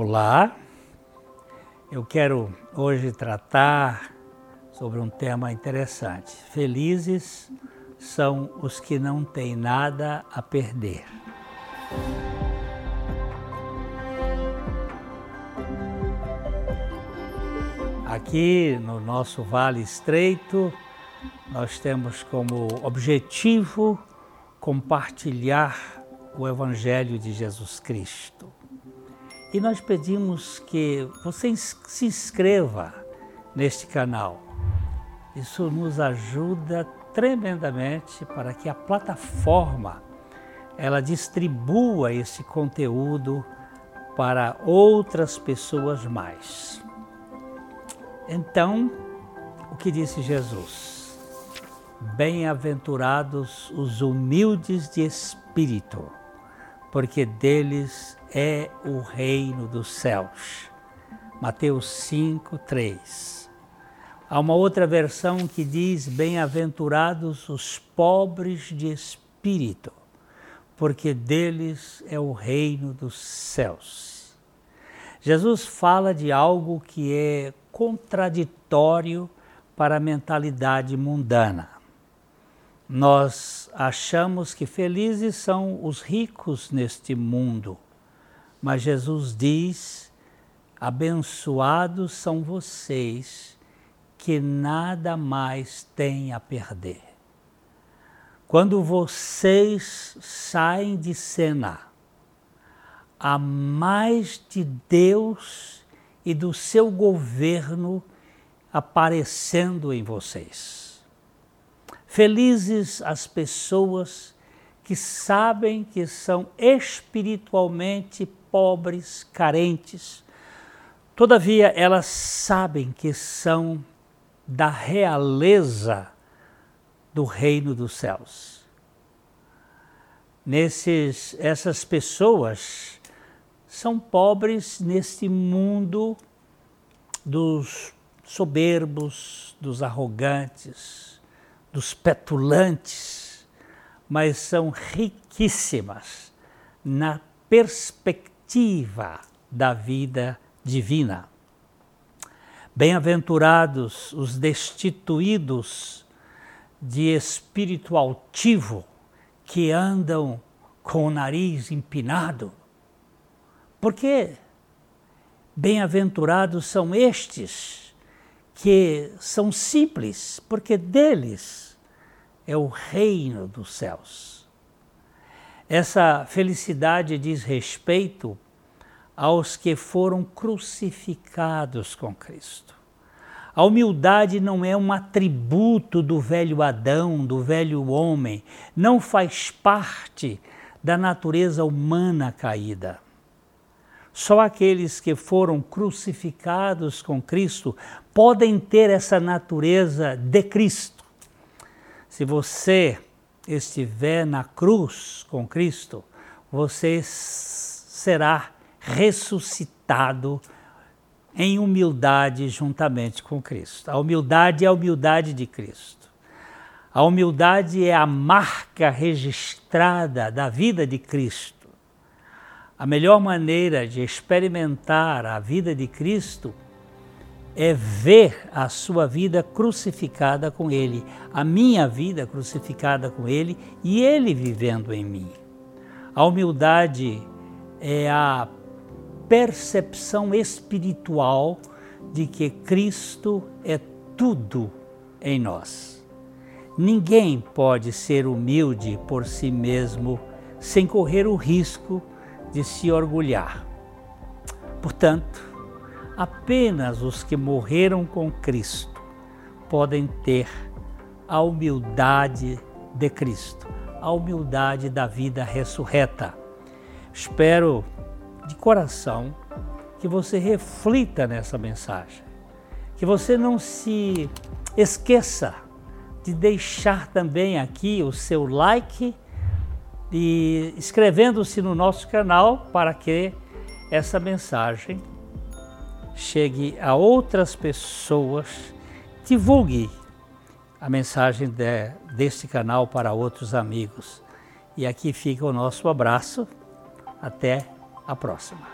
Olá, eu quero hoje tratar sobre um tema interessante. Felizes são os que não têm nada a perder. Aqui no nosso Vale Estreito, nós temos como objetivo compartilhar o Evangelho de Jesus Cristo. E nós pedimos que você se inscreva neste canal. Isso nos ajuda tremendamente para que a plataforma ela distribua esse conteúdo para outras pessoas mais. Então, o que disse Jesus? Bem-aventurados os humildes de espírito, porque deles é o reino dos céus. Mateus 5, 3. Há uma outra versão que diz: Bem-aventurados os pobres de espírito, porque deles é o reino dos céus. Jesus fala de algo que é contraditório para a mentalidade mundana. Nós achamos que felizes são os ricos neste mundo mas Jesus diz: abençoados são vocês que nada mais têm a perder. Quando vocês saem de cena, há mais de Deus e do seu governo aparecendo em vocês. Felizes as pessoas que sabem que são espiritualmente pobres, carentes. Todavia, elas sabem que são da realeza do reino dos céus. Nesses, essas pessoas são pobres neste mundo dos soberbos, dos arrogantes, dos petulantes, mas são riquíssimas na perspectiva perspectiva da vida divina. Bem-aventurados os destituídos de espírito altivo que andam com o nariz empinado. Porque bem-aventurados são estes que são simples, porque deles é o reino dos céus. Essa felicidade diz respeito aos que foram crucificados com Cristo. A humildade não é um atributo do velho Adão, do velho homem, não faz parte da natureza humana caída. Só aqueles que foram crucificados com Cristo podem ter essa natureza de Cristo. Se você estiver na cruz com Cristo, você será ressuscitado em humildade juntamente com Cristo. A humildade é a humildade de Cristo. A humildade é a marca registrada da vida de Cristo. A melhor maneira de experimentar a vida de Cristo é ver a sua vida crucificada com Ele, a minha vida crucificada com Ele e Ele vivendo em mim. A humildade é a percepção espiritual de que Cristo é tudo em nós. Ninguém pode ser humilde por si mesmo sem correr o risco de se orgulhar. Portanto, apenas os que morreram com Cristo podem ter a humildade de Cristo, a humildade da vida ressurreta. Espero de coração que você reflita nessa mensagem, que você não se esqueça de deixar também aqui o seu like e inscrevendo-se no nosso canal para que essa mensagem chegue a outras pessoas, divulgue a mensagem de, deste canal para outros amigos. E aqui fica o nosso abraço. Até a próxima.